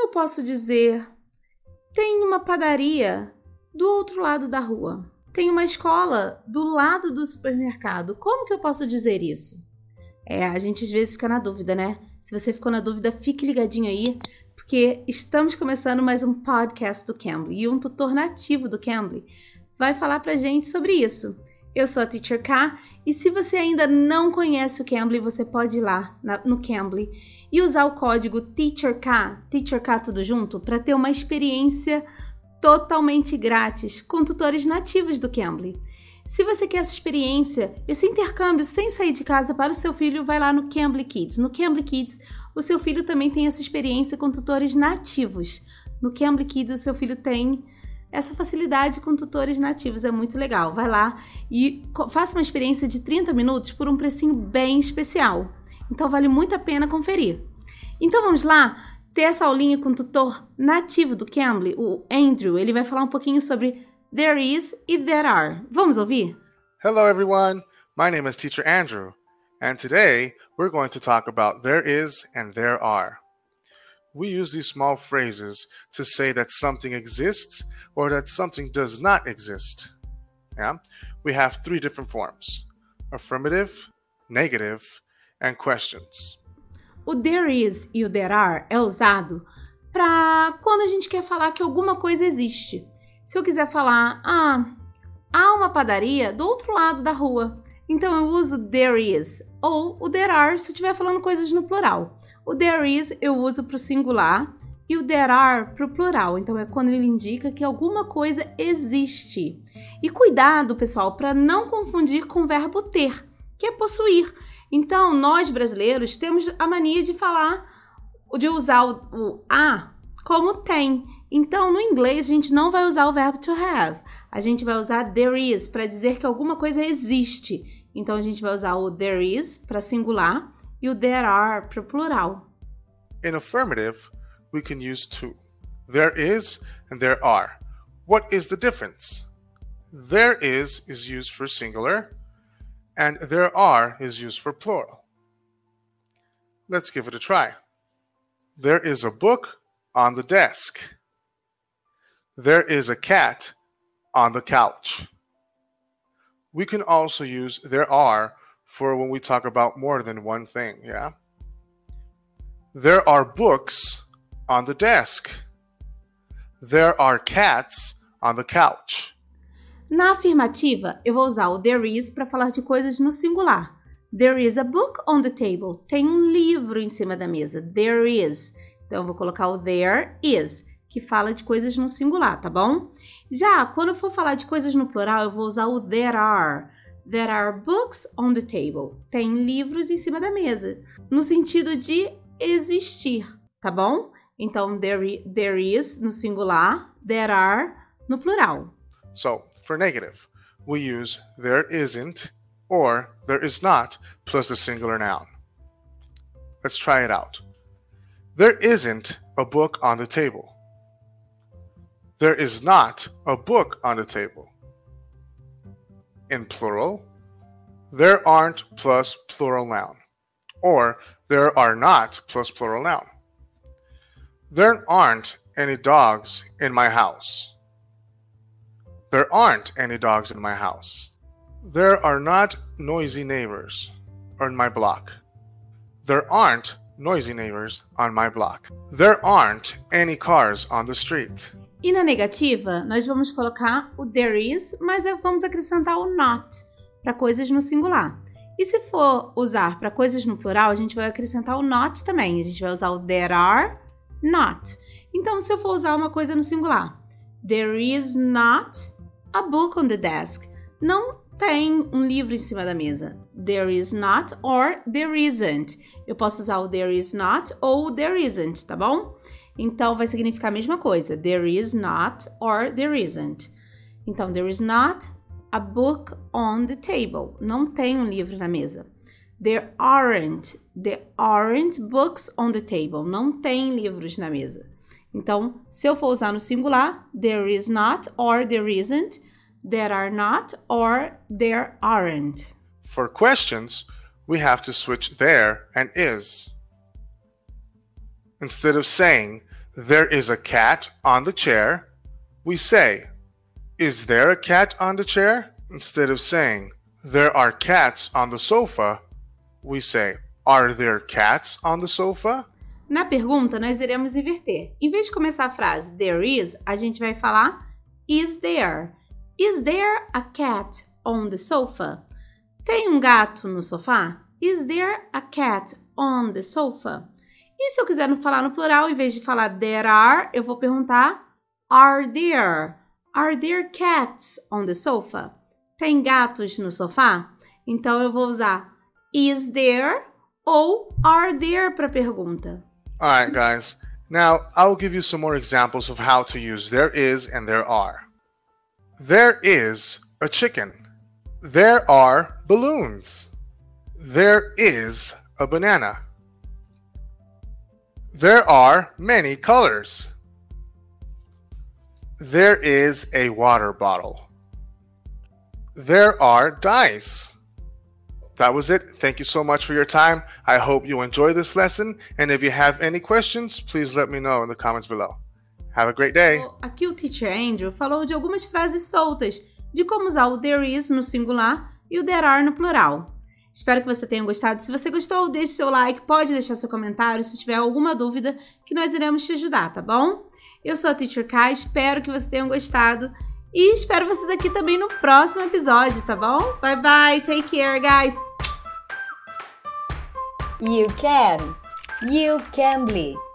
Como eu posso dizer tem uma padaria do outro lado da rua? Tem uma escola do lado do supermercado. Como que eu posso dizer isso? É, a gente às vezes fica na dúvida, né? Se você ficou na dúvida, fique ligadinho aí, porque estamos começando mais um podcast do Cambly e um tutor nativo do Cambly vai falar pra gente sobre isso. Eu sou a Teacher K e se você ainda não conhece o Cambly, você pode ir lá na, no Cambly e usar o código TEACHERK, TEACHERK tudo junto, para ter uma experiência totalmente grátis com tutores nativos do Cambly. Se você quer essa experiência, esse intercâmbio sem sair de casa para o seu filho, vai lá no Cambly Kids. No Cambly Kids, o seu filho também tem essa experiência com tutores nativos. No Cambly Kids, o seu filho tem essa facilidade com tutores nativos é muito legal. Vai lá e faça uma experiência de 30 minutos por um precinho bem especial. Então vale muito a pena conferir. Então vamos lá ter essa aulinha com o tutor nativo do Cambly, o Andrew. Ele vai falar um pouquinho sobre there is e there are. Vamos ouvir? Hello everyone. My name is Teacher Andrew, and today we're going to talk about there is and there are. We use these small phrases to say that something exists or that something does not exist. Yeah? We have three different forms affirmative, negative, and questions. O there is e o there are é usado para quando a gente quer falar que alguma coisa existe. Se eu quiser falar, ah, há uma padaria do outro lado da rua, então eu uso there is ou o there are se eu estiver falando coisas no plural. O there is eu uso para o singular e o there are para o plural. Então é quando ele indica que alguma coisa existe. E cuidado, pessoal, para não confundir com o verbo ter, que é possuir. Então, nós brasileiros temos a mania de falar, de usar o, o a como tem. Então, no inglês, a gente não vai usar o verbo to have. A gente vai usar there is para dizer que alguma coisa existe. Então, a gente vai usar o there is para singular e o there are para plural. In affirmative, we can use two. There is and there are. What is the difference? There is is used for singular, and there are is used for plural. Let's give it a try. There is a book on the desk. There is a cat on the couch. We can also use there are for when we talk about more than one thing, yeah? There are books on the desk. There are cats on the couch. Na afirmativa, eu vou usar o there is para falar de coisas no singular. There is a book on the table. Tem um livro em cima da mesa. There is. Então, eu vou colocar o there is, que fala de coisas no singular, tá bom? Já quando eu for falar de coisas no plural, eu vou usar o there are. There are books on the table. Tem livros em cima da mesa. No sentido de existir, tá bom? Então, there, there is no singular, there are no plural. So, for negative, we use there isn't or there is not plus the singular noun. Let's try it out. There isn't a book on the table. There is not a book on the table. In plural, there aren't plus plural noun, or there are not plus plural noun. There aren't any dogs in my house. There aren't any dogs in my house. There are not noisy neighbors on my block. There aren't noisy neighbors on my block. There aren't any cars on the street. E na negativa, nós vamos colocar o there is, mas vamos acrescentar o not para coisas no singular. E se for usar para coisas no plural, a gente vai acrescentar o not também. A gente vai usar o there are not. Então, se eu for usar uma coisa no singular, there is not a book on the desk. Não tem um livro em cima da mesa. There is not or there isn't. Eu posso usar o there is not ou there isn't, tá bom? Então vai significar a mesma coisa. There is not or there isn't. Então, there is not a book on the table. Não tem um livro na mesa. There aren't. There aren't books on the table. Não tem livros na mesa. Então, se eu for usar no singular, there is not or there isn't, there are not or there aren't. For questions, we have to switch there and is. Instead of saying there is a cat on the chair, we say, Is there a cat on the chair? Instead of saying, There are cats on the sofa, we say, Are there cats on the sofa? Na pergunta, nós iremos inverter. Em vez de começar a frase there is, a gente vai falar is there. Is there a cat on the sofa? Tem um gato no sofá? Is there a cat on the sofa? E se eu quiser falar no plural, em vez de falar there are, eu vou perguntar are there? Are there cats on the sofa? Tem gatos no sofá? Então eu vou usar is there ou are there para pergunta. All right, guys. Now, I'll give you some more examples of how to use there is and there are. There is a chicken. There are balloons. There is a banana. There are many colors. There is a water bottle. There are dice. That was it. Thank you so much for your time. I hope you enjoy this lesson. And if you have any questions, please let me know in the comments below. Have a great day. Oh, aqui o Teacher Andrew falou de algumas frases soltas de como usar o there is no singular e o there are no plural. Espero que você tenha gostado. Se você gostou, deixe seu like, pode deixar seu comentário se tiver alguma dúvida que nós iremos te ajudar, tá bom? Eu sou a Teacher Kai, espero que vocês tenham gostado e espero vocês aqui também no próximo episódio, tá bom? Bye bye, take care, guys. You can. You can be.